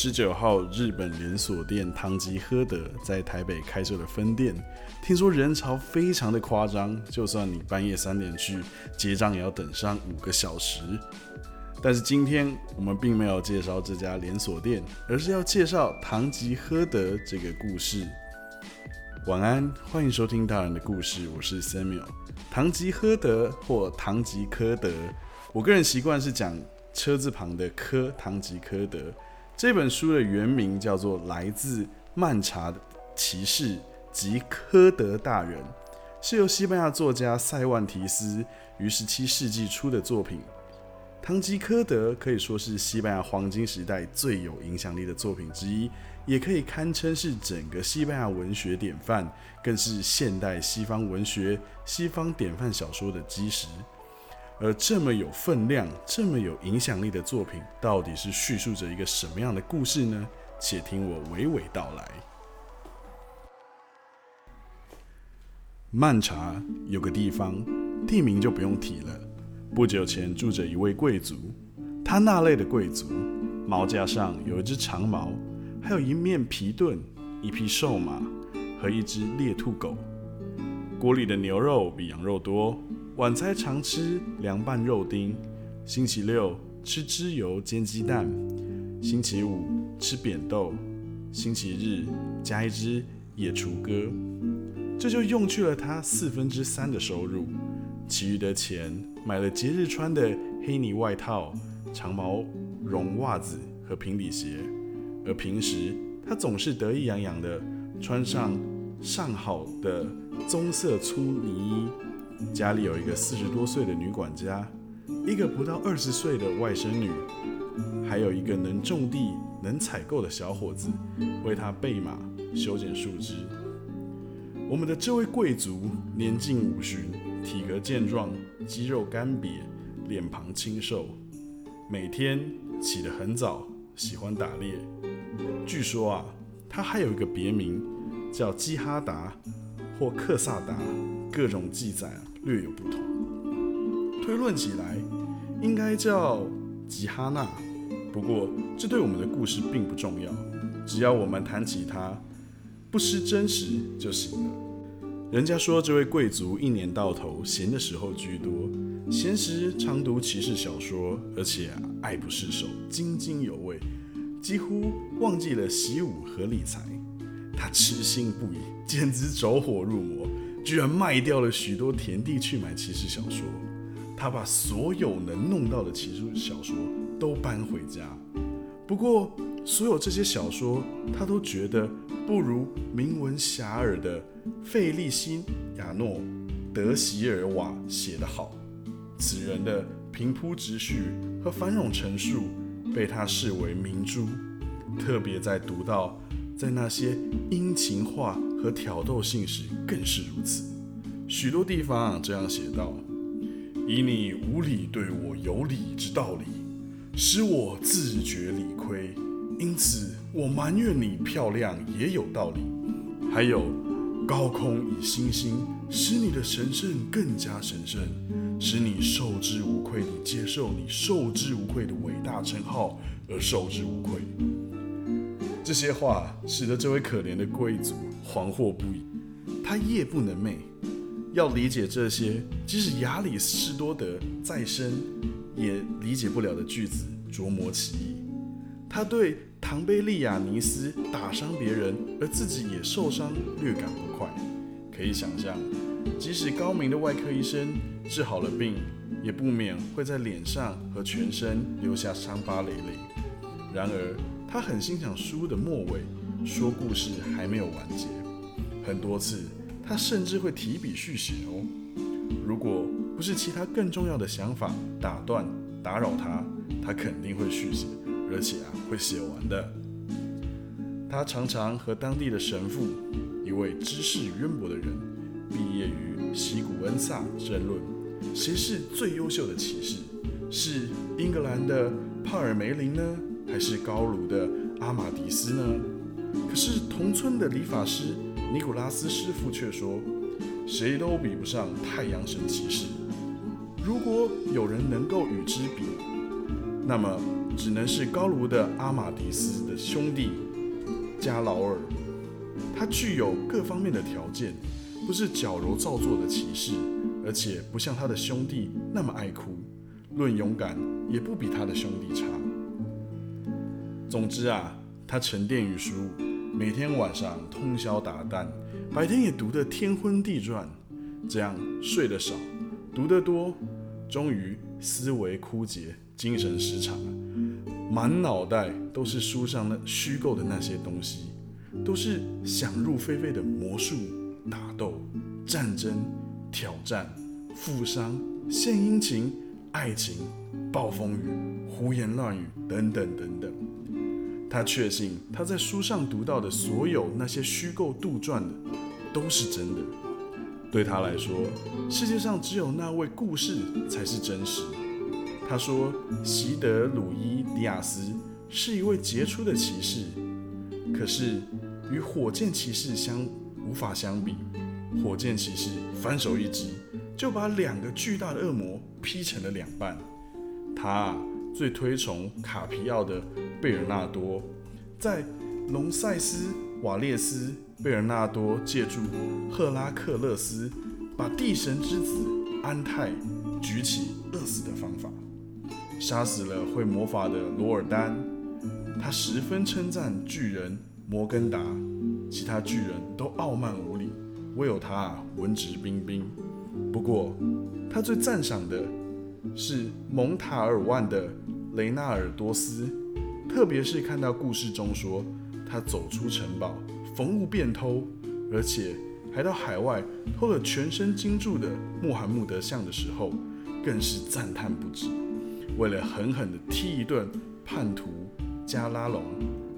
十九号，日本连锁店唐吉诃德在台北开设了分店，听说人潮非常的夸张，就算你半夜三点去结账，也要等上五个小时。但是今天我们并没有介绍这家连锁店，而是要介绍唐吉诃德这个故事。晚安，欢迎收听大人的故事，我是 Samuel。唐吉诃德或唐吉诃德，我个人习惯是讲车字旁的科，唐吉诃德。这本书的原名叫做《来自曼查骑士及科德大人》，是由西班牙作家塞万提斯于十七世纪初的作品。堂吉诃德可以说是西班牙黄金时代最有影响力的作品之一，也可以堪称是整个西班牙文学典范，更是现代西方文学、西方典范小说的基石。而这么有分量、这么有影响力的作品，到底是叙述着一个什么样的故事呢？且听我娓娓道来。曼查有个地方，地名就不用提了。不久前住着一位贵族，他那类的贵族，毛架上有一只长矛，还有一面皮盾、一匹瘦马和一只猎兔狗。锅里的牛肉比羊肉多。晚餐常吃凉拌肉丁，星期六吃脂油煎鸡蛋，星期五吃扁豆，星期日加一只野雏鸽。这就用去了他四分之三的收入，其余的钱买了节日穿的黑呢外套、长毛绒袜子和平底鞋，而平时他总是得意洋洋的穿上上好的棕色粗呢衣。家里有一个四十多岁的女管家，一个不到二十岁的外甥女，还有一个能种地、能采购的小伙子，为他备马、修剪树枝。我们的这位贵族年近五旬，体格健壮，肌肉干瘪，脸庞清瘦，每天起得很早，喜欢打猎。据说啊，他还有一个别名，叫基哈达或克萨达。各种记载略有不同，推论起来应该叫吉哈纳。不过这对我们的故事并不重要，只要我们谈起他，不失真实就行了。人家说这位贵族一年到头闲的时候居多，闲时常读骑士小说，而且爱不释手，津津有味，几乎忘记了习武和理财。他痴心不已，简直走火入魔。居然卖掉了许多田地去买骑士小说，他把所有能弄到的骑士小说都搬回家。不过，所有这些小说他都觉得不如名闻遐迩的费利西亚诺·德席尔瓦写得好。此人的平铺直叙和繁冗陈述被他视为明珠，特别在读到。在那些殷勤话和挑逗性时更是如此。许多地方这样写道：“以你无理对我有理之道理，使我自觉理亏，因此我埋怨你漂亮也有道理。还有高空以星星，使你的神圣更加神圣，使你受之无愧地接受你受之无愧的伟大称号而受之无愧。”这些话使得这位可怜的贵族惶惑不已，他夜不能寐。要理解这些即使亚里士多德再生也理解不了的句子，琢磨其意。他对唐贝利亚尼斯打伤别人而自己也受伤略感不快。可以想象，即使高明的外科医生治好了病，也不免会在脸上和全身留下伤疤累累。然而。他很欣赏书的末尾，说故事还没有完结。很多次，他甚至会提笔续写哦。如果不是其他更重要的想法打断打扰他，他肯定会续写，而且啊会写完的。他常常和当地的神父，一位知识渊博的人，毕业于西古恩萨争论，谁是最优秀的骑士？是英格兰的帕尔梅林呢？还是高卢的阿马迪斯呢？可是同村的理发师尼古拉斯师傅却说，谁都比不上太阳神骑士。如果有人能够与之比，那么只能是高卢的阿马迪斯的兄弟加劳尔。他具有各方面的条件，不是矫揉造作的骑士，而且不像他的兄弟那么爱哭。论勇敢，也不比他的兄弟差。总之啊，他沉淀于书，每天晚上通宵达旦，白天也读得天昏地转。这样睡得少，读得多，终于思维枯竭，精神失常，满脑袋都是书上那虚构的那些东西，都是想入非非的魔术、打斗、战争、挑战、富商、献殷勤、爱情、暴风雨、胡言乱语等等等等。他确信他在书上读到的所有那些虚构杜撰的都是真的。对他来说，世界上只有那位故事才是真实。他说，席德鲁伊迪亚斯是一位杰出的骑士，可是与火箭骑士相无法相比。火箭骑士翻手一击，就把两个巨大的恶魔劈成了两半。他最推崇卡皮奥的贝尔纳多，在隆塞斯瓦列斯。贝尔纳多借助赫拉克勒斯把地神之子安泰举起饿死的方法，杀死了会魔法的罗尔丹。他十分称赞巨人摩根达，其他巨人都傲慢无礼，唯有他文质彬彬。不过，他最赞赏的是蒙塔尔万的雷纳尔多斯，特别是看到故事中说他走出城堡。逢物便偷，而且还到海外偷了全身金铸的穆罕默德像的时候，更是赞叹不止。为了狠狠地踢一顿叛徒加拉隆，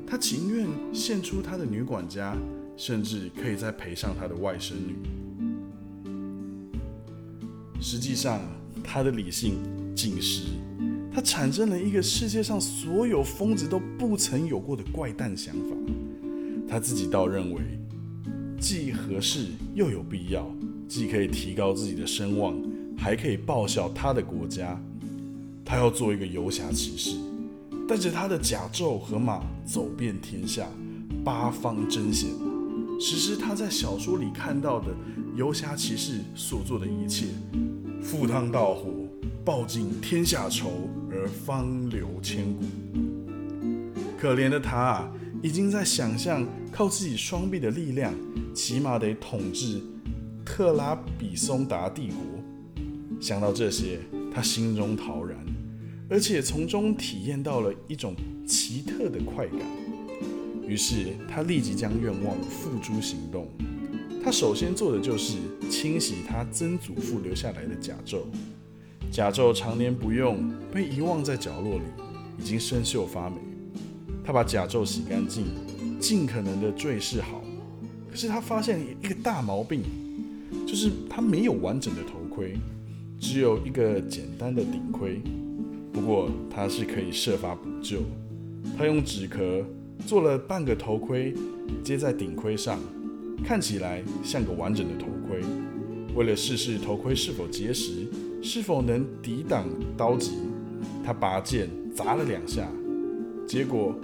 他情愿献出他的女管家，甚至可以再赔上他的外甥女。实际上，他的理性紧实，他产生了一个世界上所有疯子都不曾有过的怪诞想法。他自己倒认为，既合适又有必要，既可以提高自己的声望，还可以报效他的国家。他要做一个游侠骑士，带着他的甲胄和马走遍天下，八方征险，实施他在小说里看到的游侠骑士所做的一切，赴汤蹈火，报尽天下仇，而方留千古。可怜的他啊！已经在想象靠自己双臂的力量，起码得统治特拉比松达帝国。想到这些，他心中陶然，而且从中体验到了一种奇特的快感。于是他立即将愿望付诸行动。他首先做的就是清洗他曾祖父留下来的甲胄。甲胄常年不用，被遗忘在角落里，已经生锈发霉。他把甲胄洗干净，尽可能的坠饰好。可是他发现一个大毛病，就是他没有完整的头盔，只有一个简单的顶盔。不过他是可以设法补救。他用纸壳做了半个头盔，接在顶盔上，看起来像个完整的头盔。为了试试头盔是否结实，是否能抵挡刀击，他拔剑砸了两下。结果，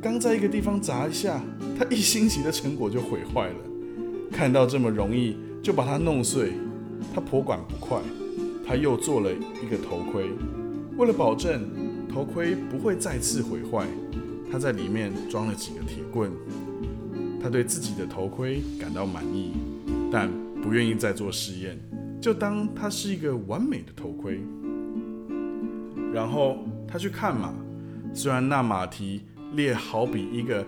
刚在一个地方砸一下，他一星期的成果就毁坏了。看到这么容易就把它弄碎，他颇管不快。他又做了一个头盔，为了保证头盔不会再次毁坏，他在里面装了几个铁棍。他对自己的头盔感到满意，但不愿意再做试验，就当它是一个完美的头盔。然后他去看马。虽然那马蹄裂好比一个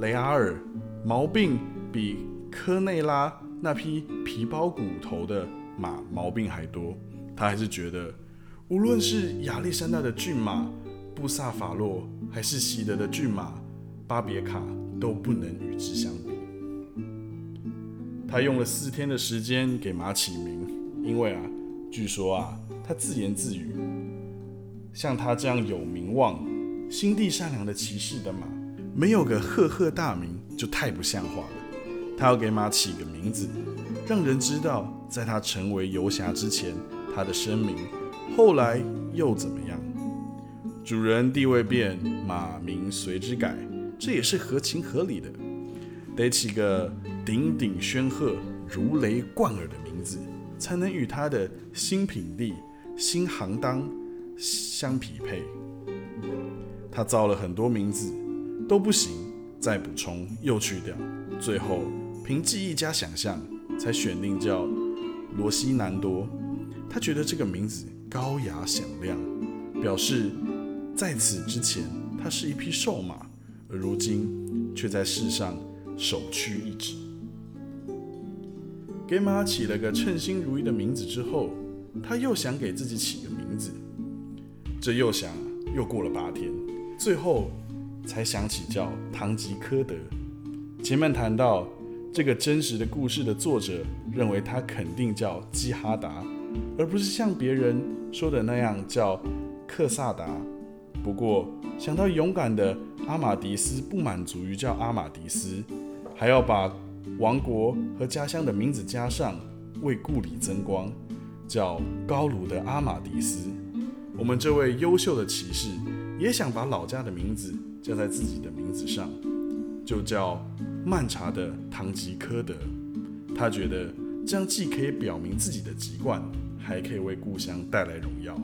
雷阿尔，毛病比科内拉那匹皮包骨头的马毛病还多，他还是觉得，无论是亚历山大的骏马布萨法洛，还是习德的骏马巴别卡，都不能与之相比。他用了四天的时间给马起名，因为啊，据说啊，他自言自语，像他这样有名望。心地善良的骑士的马，没有个赫赫大名就太不像话了。他要给马起个名字，让人知道，在他成为游侠之前，他的声名，后来又怎么样？主人地位变，马名随之改，这也是合情合理的。得起个鼎鼎煊赫、如雷贯耳的名字，才能与他的新品地、新行当相匹配。他造了很多名字都不行，再补充又去掉，最后凭记忆加想象，才选定叫罗西南多。他觉得这个名字高雅响亮，表示在此之前他是一匹瘦马，而如今却在世上首屈一指。给马起了个称心如意的名字之后，他又想给自己起个名字。这又想又过了八天，最后才想起叫堂吉诃德。前面谈到这个真实的故事的作者认为他肯定叫基哈达。而不是像别人说的那样叫克萨达。不过想到勇敢的阿马迪斯不满足于叫阿马迪斯，还要把王国和家乡的名字加上，为故里增光，叫高卢的阿马迪斯。我们这位优秀的骑士也想把老家的名字加在自己的名字上，就叫曼查的唐吉诃德。他觉得这样既可以表明自己的籍贯。还可以为故乡带来荣耀。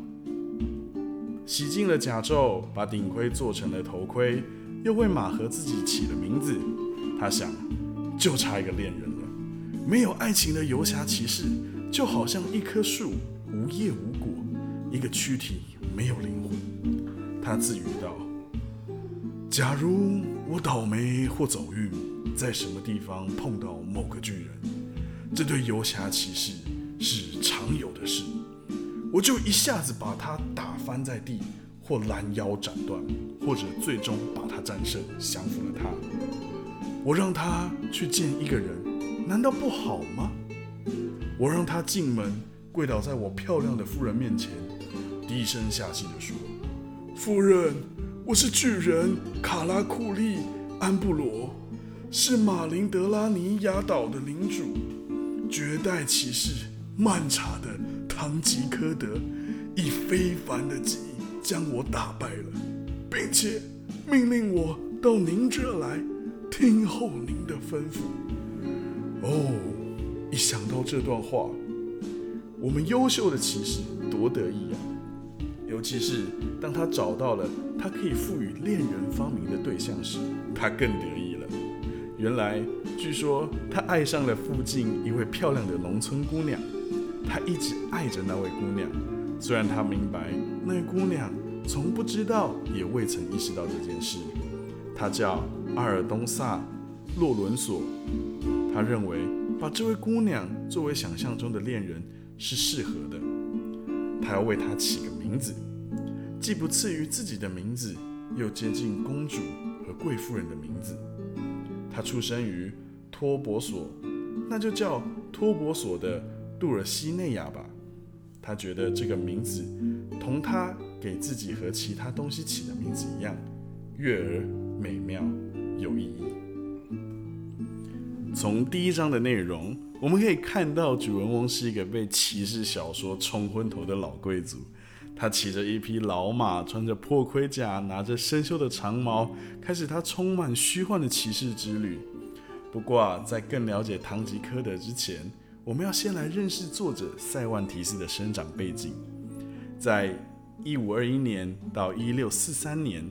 洗净了甲胄，把顶盔做成了头盔，又为马和自己起了名字。他想，就差一个恋人了。没有爱情的游侠骑士，就好像一棵树，无叶无果，一个躯体没有灵魂。他自语道：“假如我倒霉或走运，在什么地方碰到某个巨人，这对游侠骑士。”是常有的事，我就一下子把他打翻在地，或拦腰斩断，或者最终把他战胜，降服了他。我让他去见一个人，难道不好吗？我让他进门，跪倒在我漂亮的夫人面前，低声下气地说：“夫人，我是巨人卡拉库利安布罗，是马林德拉尼亚岛的领主，绝代骑士。”漫长的唐吉诃德以非凡的技艺将我打败了，并且命令我到您这来听候您的吩咐。哦，一想到这段话，我们优秀的骑士多得意啊！尤其是当他找到了他可以赋予恋人发明的对象时，他更得意了。原来，据说他爱上了附近一位漂亮的农村姑娘。他一直爱着那位姑娘，虽然他明白那位姑娘从不知道，也未曾意识到这件事。他叫阿尔东萨洛伦索，他认为把这位姑娘作为想象中的恋人是适合的。他要为她起个名字，既不次于自己的名字，又接近公主和贵妇人的名字。他出生于托博索，那就叫托博索的。杜尔西内亚吧，他觉得这个名字同他给自己和其他东西起的名字一样，悦耳、美妙、有意义。从第一章的内容，我们可以看到主人翁是一个被骑士小说冲昏头的老贵族。他骑着一匹老马，穿着破盔甲，拿着生锈的长矛，开始他充满虚幻的骑士之旅。不过，在更了解堂吉诃德之前，我们要先来认识作者塞万提斯的生长背景。在一五二一年到一六四三年，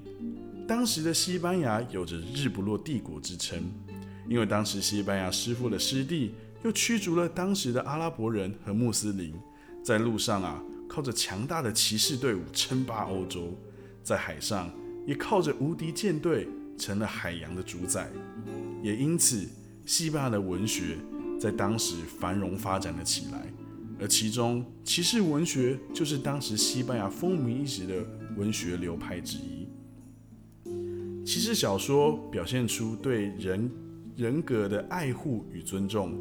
当时的西班牙有着“日不落帝国”之称，因为当时西班牙师傅的失地，又驱逐了当时的阿拉伯人和穆斯林，在路上啊，靠着强大的骑士队伍称霸欧洲；在海上，也靠着无敌舰队成了海洋的主宰。也因此，西班牙的文学。在当时繁荣发展了起来，而其中骑士文学就是当时西班牙风靡一时的文学流派之一。骑士小说表现出对人人格的爱护与尊重，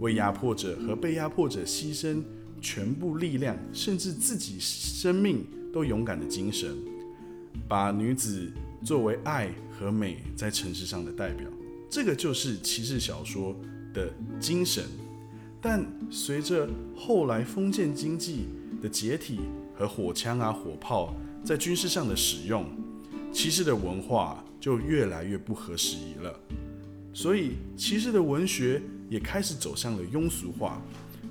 为压迫者和被压迫者牺牲全部力量，甚至自己生命都勇敢的精神，把女子作为爱和美在城市上的代表。这个就是骑士小说。的精神，但随着后来封建经济的解体和火枪啊、火炮在军事上的使用，骑士的文化就越来越不合时宜了。所以，骑士的文学也开始走向了庸俗化。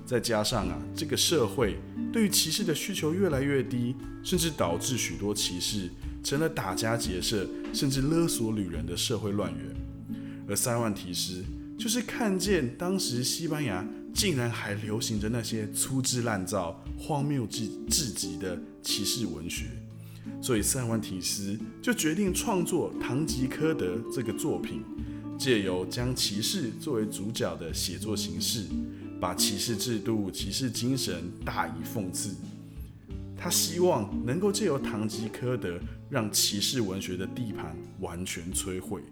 再加上啊，这个社会对于骑士的需求越来越低，甚至导致许多骑士成了打家劫舍，甚至勒索女人的社会乱源。而塞万提斯就是看见当时西班牙竟然还流行着那些粗制滥造、荒谬至至极的骑士文学，所以塞万提斯就决定创作《堂吉诃德》这个作品，借由将骑士作为主角的写作形式。把骑士制度、骑士精神大以讽刺。他希望能够借由《堂吉诃德》让骑士文学的地盘完全摧毁。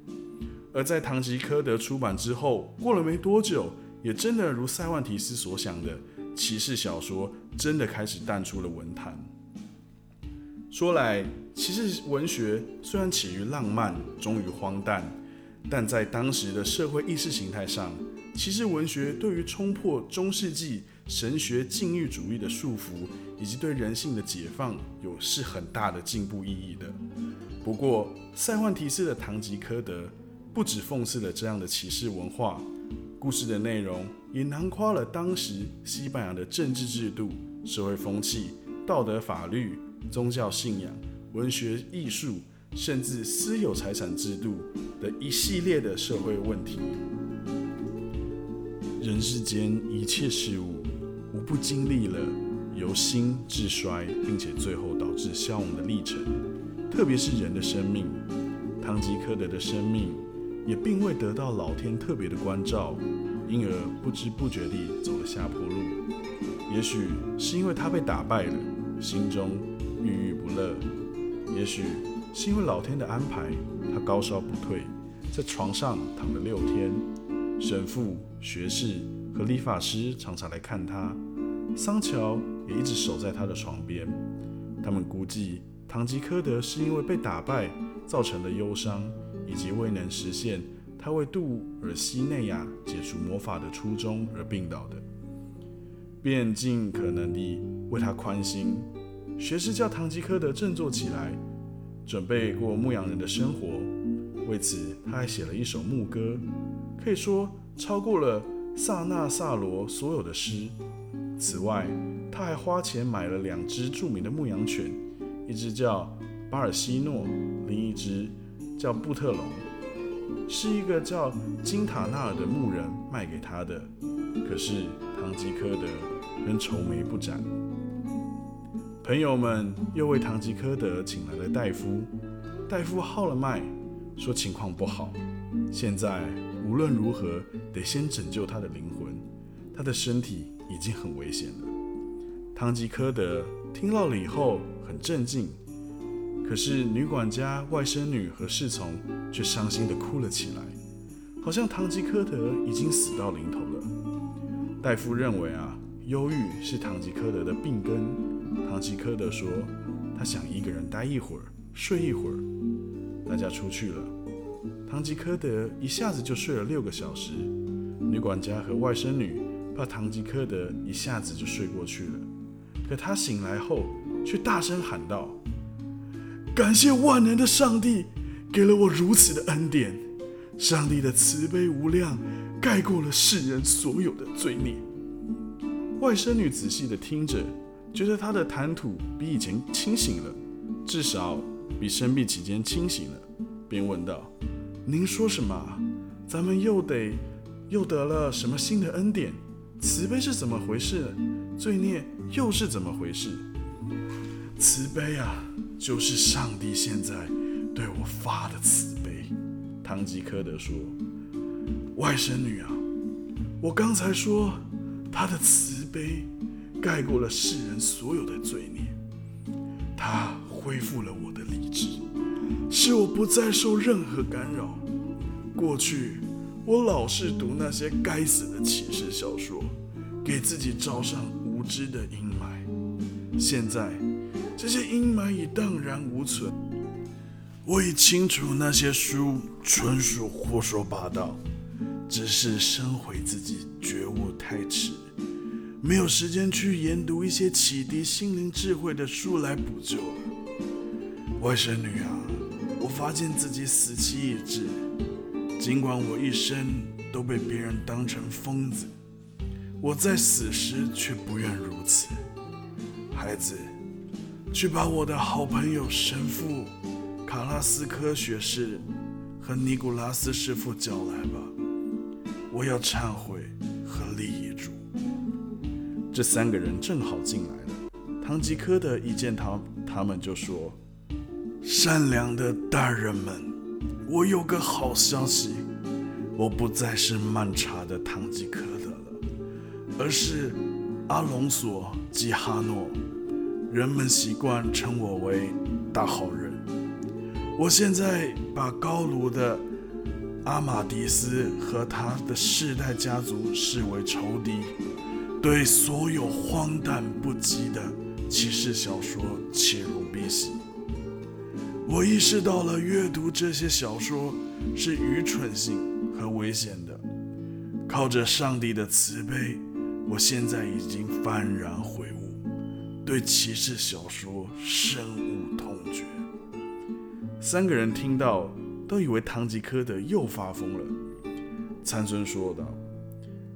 而在《堂吉诃德》出版之后，过了没多久，也真的如塞万提斯所想的，骑士小说真的开始淡出了文坛。说来，骑士文学虽然起于浪漫，终于荒诞，但在当时的社会意识形态上，骑士文学对于冲破中世纪神学禁欲主义的束缚，以及对人性的解放，有是很大的进步意义的。不过，塞万提斯的《堂吉诃德》不止讽刺了这样的骑士文化，故事的内容也囊括了当时西班牙的政治制度、社会风气、道德法律、宗教信仰、文学艺术，甚至私有财产制度的一系列的社会问题。人世间一切事物，无不经历了由兴至衰，并且最后导致消亡的历程。特别是人的生命，堂吉诃德的生命也并未得到老天特别的关照，因而不知不觉地走了下坡路。也许是因为他被打败了，心中郁郁不乐；也许是因为老天的安排，他高烧不退，在床上躺了六天。神父、学士和理发师常常来看他，桑乔也一直守在他的床边。他们估计，堂吉诃德是因为被打败造成的忧伤，以及未能实现他为杜尔西内亚解除魔法的初衷而病倒的，便尽可能地为他宽心。学士叫堂吉诃德振作起来，准备过牧羊人的生活。为此，他还写了一首牧歌。可以说超过了萨纳萨罗所有的诗。此外，他还花钱买了两只著名的牧羊犬，一只叫巴尔西诺，另一只叫布特龙，是一个叫金塔纳尔的牧人卖给他的。可是堂吉诃德仍愁眉不展。朋友们又为堂吉诃德请来了大夫，大夫号了脉，说情况不好，现在。无论如何，得先拯救他的灵魂。他的身体已经很危险了。堂吉诃德听到了以后很镇静，可是女管家、外甥女和侍从却伤心地哭了起来，好像堂吉诃德已经死到临头了。大夫认为啊，忧郁是堂吉诃德的病根。堂吉诃德说，他想一个人待一会儿，睡一会儿。大家出去了。堂吉诃德一下子就睡了六个小时，女管家和外甥女怕堂吉诃德一下子就睡过去了。可他醒来后，却大声喊道：“感谢万能的上帝，给了我如此的恩典。上帝的慈悲无量，盖过了世人所有的罪孽。”外甥女仔细地听着，觉得他的谈吐比以前清醒了，至少比生病期间清醒了，便问道。您说什么？咱们又得又得了什么新的恩典？慈悲是怎么回事？罪孽又是怎么回事？慈悲啊，就是上帝现在对我发的慈悲。堂吉诃德说：“外甥女啊，我刚才说他的慈悲盖过了世人所有的罪孽，他恢复了我的理智。”使我不再受任何干扰。过去，我老是读那些该死的骑士小说，给自己罩上无知的阴霾。现在，这些阴霾已荡然无存。我已清楚那些书纯属胡说八道，只是生悔自己觉悟太迟。没有时间去研读一些启迪心灵智慧的书来补救了。外甥女啊，我发现自己死期已至，尽管我一生都被别人当成疯子，我在死时却不愿如此。孩子，去把我的好朋友神父卡拉斯科学士和尼古拉斯师傅叫来吧，我要忏悔和立遗嘱。这三个人正好进来了。唐吉诃德一见他，他们就说：“善良的大人们，我有个好消息，我不再是曼茶的唐吉诃德了，而是阿隆索·基哈诺。人们习惯称我为大好人。我现在把高卢的阿马迪斯和他的世代家族视为仇敌。”对所有荒诞不羁的骑士小说切入鼻息。我意识到了阅读这些小说是愚蠢性和危险的。靠着上帝的慈悲，我现在已经幡然悔悟，对骑士小说深恶痛绝。三个人听到，都以为堂吉诃德又发疯了。参孙说道。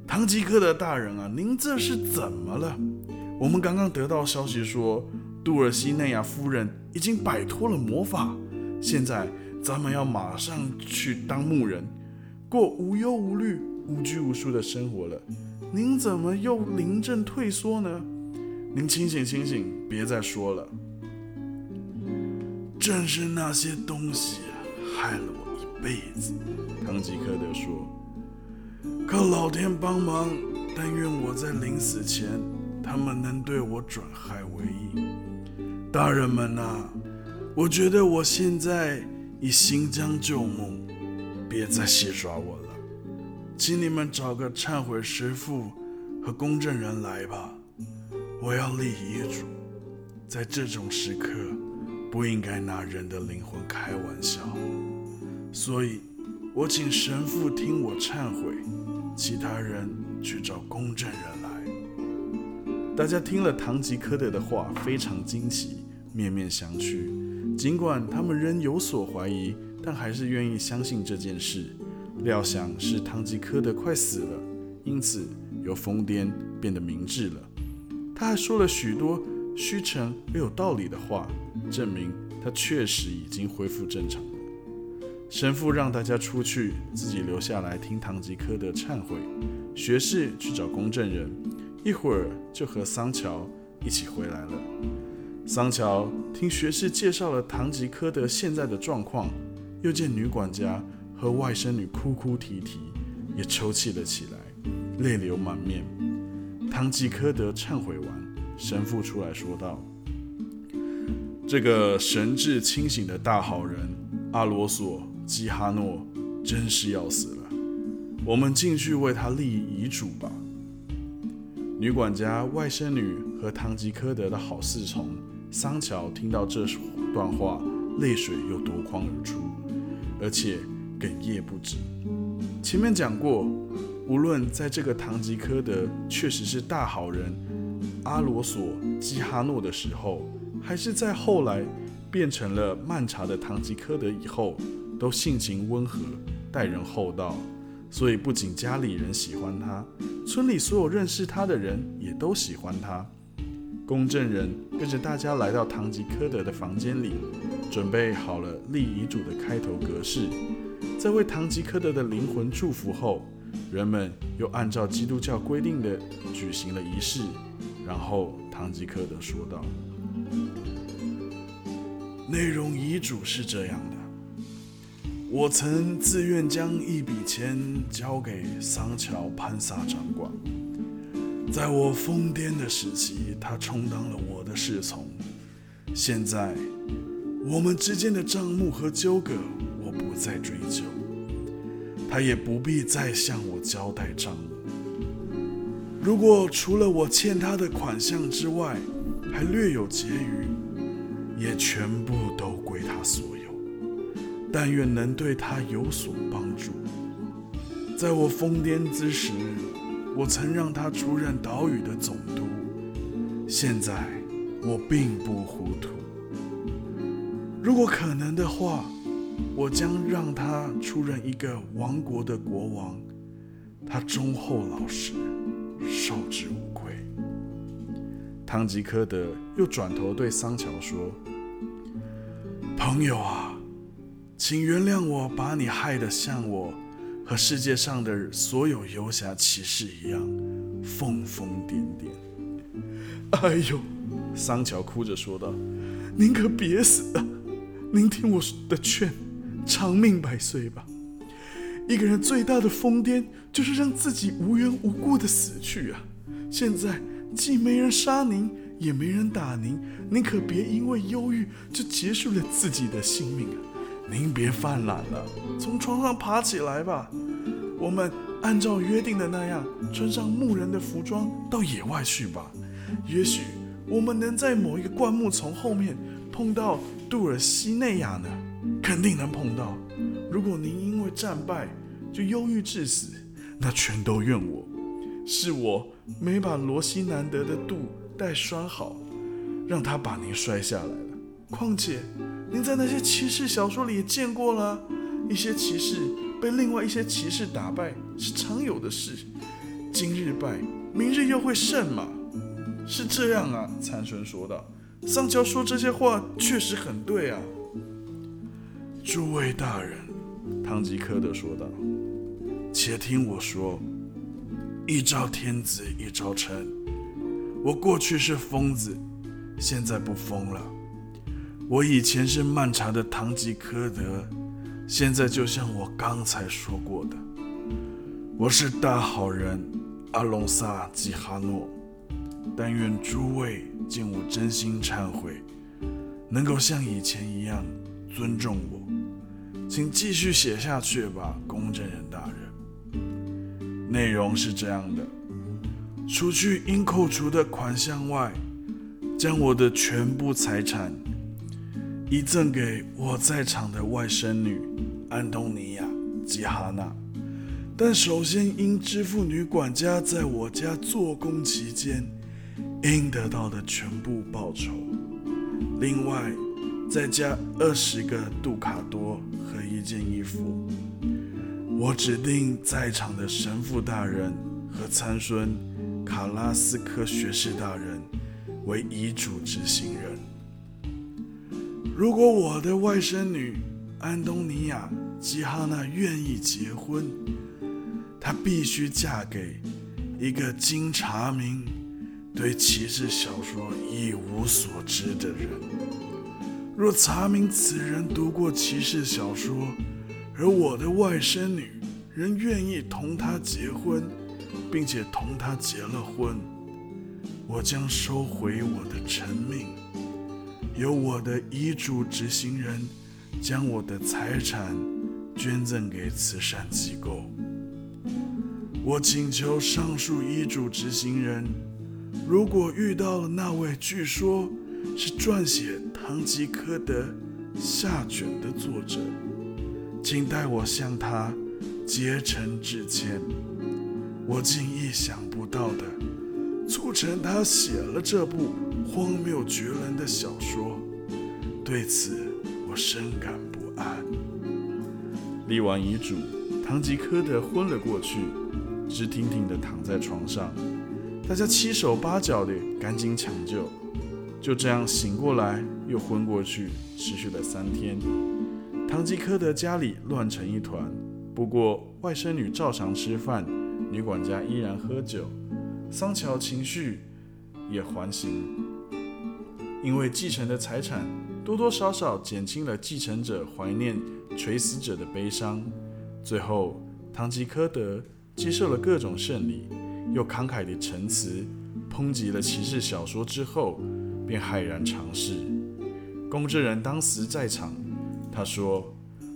唐吉诃德大人啊，您这是怎么了？我们刚刚得到消息说，杜尔西内亚夫人已经摆脱了魔法，现在咱们要马上去当牧人，过无忧无虑、无拘无束的生活了。您怎么又临阵退缩呢？您清醒清醒，别再说了。正是那些东西害了我一辈子。唐吉诃德说。靠老天帮忙，但愿我在临死前，他们能对我转害为益。大人们呐，我觉得我现在已行将就木，别再戏耍我了。请你们找个忏悔师傅和公证人来吧。我要立遗嘱，在这种时刻，不应该拿人的灵魂开玩笑。所以，我请神父听我忏悔。其他人去找公证人来。大家听了唐吉诃德的话，非常惊奇，面面相觑。尽管他们仍有所怀疑，但还是愿意相信这件事。料想是唐吉诃德快死了，因此由疯癫变得明智了。他还说了许多虚诚而有道理的话，证明他确实已经恢复正常。神父让大家出去，自己留下来听堂吉诃德忏悔。学士去找公证人，一会儿就和桑乔一起回来了。桑乔听学士介绍了堂吉诃德现在的状况，又见女管家和外甥女哭哭啼啼，也抽泣了起来，泪流满面。唐吉诃德忏悔完，神父出来说道：“这个神志清醒的大好人阿罗索。”基哈诺真是要死了，我们进去为他立遗嘱吧。女管家、外甥女和唐吉诃德的好侍从桑乔听到这段话，泪水又夺眶而出，而且哽咽不止。前面讲过，无论在这个堂吉诃德确实是大好人阿罗索基哈诺的时候，还是在后来变成了曼茶的堂吉诃德以后。都性情温和，待人厚道，所以不仅家里人喜欢他，村里所有认识他的人也都喜欢他。公证人跟着大家来到堂吉诃德的房间里，准备好了立遗嘱的开头格式，在为堂吉诃德的灵魂祝福后，人们又按照基督教规定的举行了仪式。然后堂吉诃德说道：“内容遗嘱是这样的。”我曾自愿将一笔钱交给桑乔潘萨掌管，在我疯癫的时期，他充当了我的侍从。现在，我们之间的账目和纠葛，我不再追究，他也不必再向我交代账目。如果除了我欠他的款项之外，还略有结余，也全部都归他所有。但愿能对他有所帮助。在我疯癫之时，我曾让他出任岛屿的总督。现在我并不糊涂。如果可能的话，我将让他出任一个王国的国王。他忠厚老实，受之无愧。堂吉诃德又转头对桑乔说：“朋友啊，请原谅我把你害得像我和世界上的所有游侠骑士一样疯疯癫癫。”哎呦，桑乔哭着说道：“您可别死啊！您听我的劝，长命百岁吧。一个人最大的疯癫，就是让自己无缘无故的死去啊！现在既没人杀您，也没人打您，您可别因为忧郁就结束了自己的性命啊！您别犯懒了，从床上爬起来吧。我们按照约定的那样，穿上牧人的服装到野外去吧。”也许我们能在某一个灌木丛后面碰到杜尔西内亚呢，肯定能碰到。如果您因为战败就忧郁致死，那全都怨我，是我没把罗西南德的肚带拴好，让他把您摔下来了。况且您在那些骑士小说里也见过了，一些骑士被另外一些骑士打败是常有的事，今日败，明日又会胜嘛。是这样啊，参孙说道。桑乔说这些话确实很对啊。诸位大人，唐吉诃德说道，且听我说，一朝天子一朝臣。我过去是疯子，现在不疯了。我以前是漫茶的唐吉诃德，现在就像我刚才说过的，我是大好人阿隆萨吉哈诺。但愿诸位见我真心忏悔，能够像以前一样尊重我，请继续写下去吧，公证人大人。内容是这样的：除去应扣除的款项外，将我的全部财产遗赠给我在场的外甥女安东尼亚·吉哈娜。但首先应支付女管家在我家做工期间。应得到的全部报酬，另外再加二十个杜卡多和一件衣服。我指定在场的神父大人和参孙卡拉斯科学士大人为遗嘱执行人。如果我的外甥女安东尼亚基哈娜愿意结婚，她必须嫁给一个经查明。对骑士小说一无所知的人，若查明此人读过骑士小说，而我的外甥女仍愿意同他结婚，并且同他结了婚，我将收回我的成命，由我的遗嘱执行人将我的财产捐赠给慈善机构。我请求上述遗嘱执行人。如果遇到了那位据说是撰写《堂吉诃德》下卷的作者，请代我向他竭诚致歉。我竟意想不到的促成他写了这部荒谬绝伦的小说，对此我深感不安。立完遗嘱，堂吉诃德昏了过去，直挺挺地躺在床上。大家七手八脚的赶紧抢救，就这样醒过来又昏过去，持续了三天。堂吉诃德家里乱成一团，不过外甥女照常吃饭，女管家依然喝酒，桑乔情绪也还行，因为继承的财产多多少少减轻了继承者怀念垂死者的悲伤。最后，堂吉诃德接受了各种胜利。又慷慨地陈词，抨击了骑士小说之后，便骇然尝试。公证人当时在场，他说：“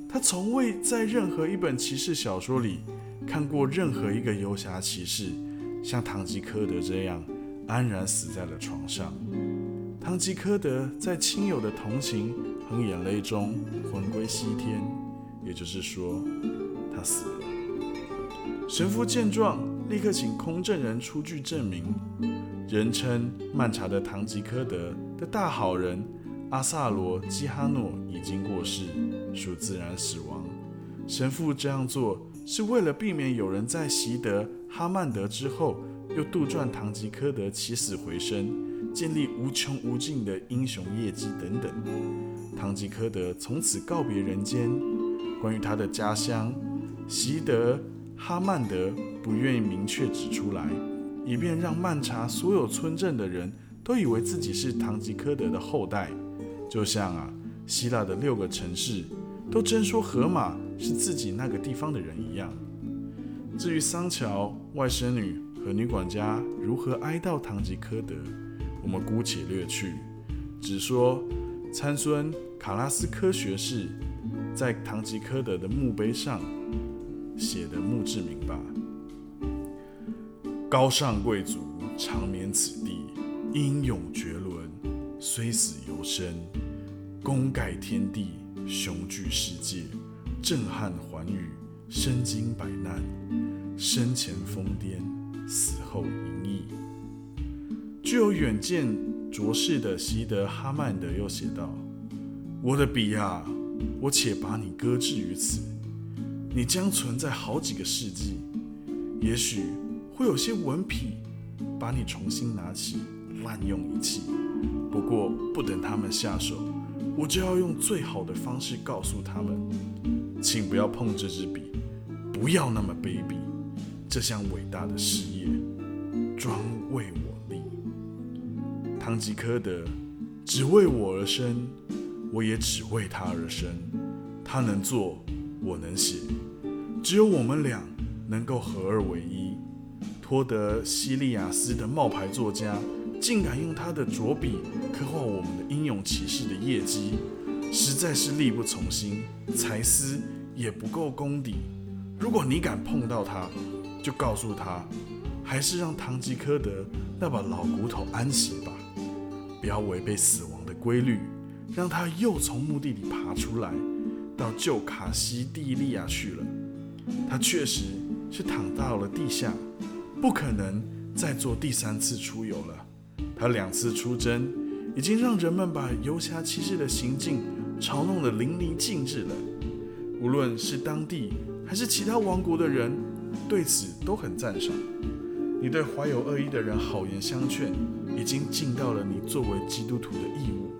他从未在任何一本骑士小说里看过任何一个游侠骑士像堂吉诃德这样安然死在了床上。堂吉诃德在亲友的同情和眼泪中魂归西天，也就是说，他死了。”神父见状。立刻请空证人出具证明。人称曼查的唐吉诃德的大好人阿萨罗基哈诺已经过世，属自然死亡。神父这样做是为了避免有人在习得哈曼德之后，又杜撰唐吉诃德起死回生，建立无穷无尽的英雄业绩等等。唐吉诃德从此告别人间。关于他的家乡习德哈曼德，不愿意明确指出来。以便让曼查所有村镇的人都以为自己是堂吉诃德的后代，就像啊，希腊的六个城市都真说荷马是自己那个地方的人一样。至于桑乔、外甥女和女管家如何哀悼堂吉诃德，我们姑且略去，只说参孙卡拉斯科学士在堂吉诃德的墓碑上写的墓志铭吧。高尚贵族长眠此地，英勇绝伦，虽死犹生，功盖天地，雄踞世界，震撼寰宇，身经百难，生前疯癫，死后隐逸。具有远见卓识的西德哈曼德又写道：“我的笔啊，我且把你搁置于此，你将存在好几个世纪，也许。”会有些文痞把你重新拿起，滥用一气。不过不等他们下手，我就要用最好的方式告诉他们：请不要碰这支笔，不要那么卑鄙。这项伟大的事业专为我立。堂吉诃德只为我而生，我也只为他而生。他能做，我能写，只有我们俩能够合二为一。托德西利亚斯的冒牌作家，竟敢用他的拙笔刻画我们的英勇骑士的业绩，实在是力不从心，才思也不够功底。如果你敢碰到他，就告诉他，还是让堂吉诃德那把老骨头安息吧，不要违背死亡的规律，让他又从墓地里爬出来，到旧卡西蒂利亚去了。他确实是躺到了地下。不可能再做第三次出游了。他两次出征，已经让人们把游侠骑士的行径嘲弄得淋漓尽致了。无论是当地还是其他王国的人，对此都很赞赏。你对怀有恶意的人好言相劝，已经尽到了你作为基督徒的义务。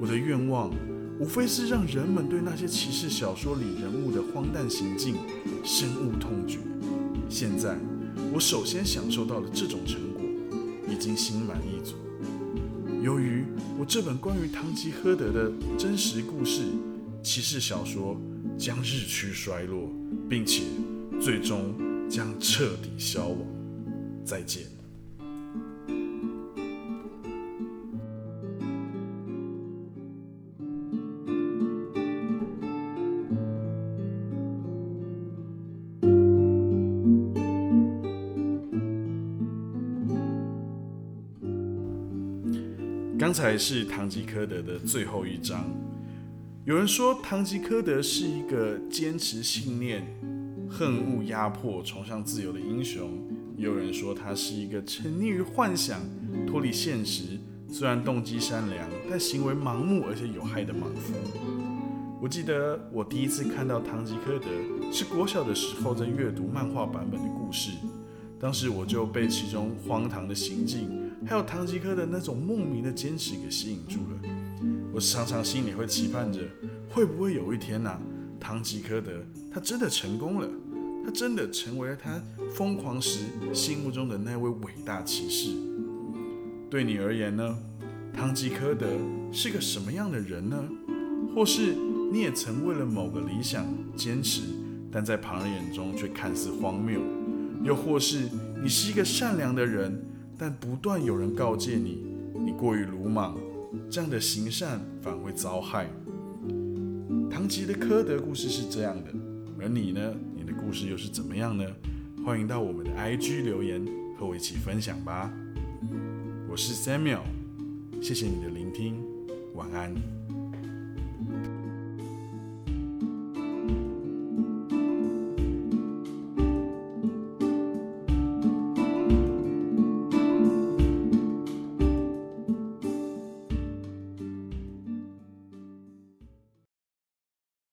我的愿望，无非是让人们对那些骑士小说里人物的荒诞行径深恶痛绝。现在。我首先享受到了这种成果，已经心满意足。由于我这本关于堂吉诃德的真实故事骑士小说将日趋衰落，并且最终将彻底消亡，再见。才是堂吉诃德的最后一章。有人说堂吉诃德是一个坚持信念、恨恶压迫、崇尚自由的英雄；也有人说他是一个沉溺于幻想、脱离现实，虽然动机善良，但行为盲目而且有害的莽夫。我记得我第一次看到堂吉诃德是国小的时候，在阅读漫画版本的故事。当时我就被其中荒唐的行径，还有堂吉诃德那种莫名的坚持给吸引住了。我常常心里会期盼着，会不会有一天呐，堂吉诃德他真的成功了，他真的成为了他疯狂时心目中的那位伟大骑士。对你而言呢，堂吉诃德是个什么样的人呢？或是你也曾为了某个理想坚持，但在旁人眼中却看似荒谬？又或是你是一个善良的人，但不断有人告诫你，你过于鲁莽，这样的行善反会遭害。唐吉的科德故事是这样的，而你呢？你的故事又是怎么样呢？欢迎到我们的 IG 留言和我一起分享吧。我是 Samuel，谢谢你的聆听，晚安。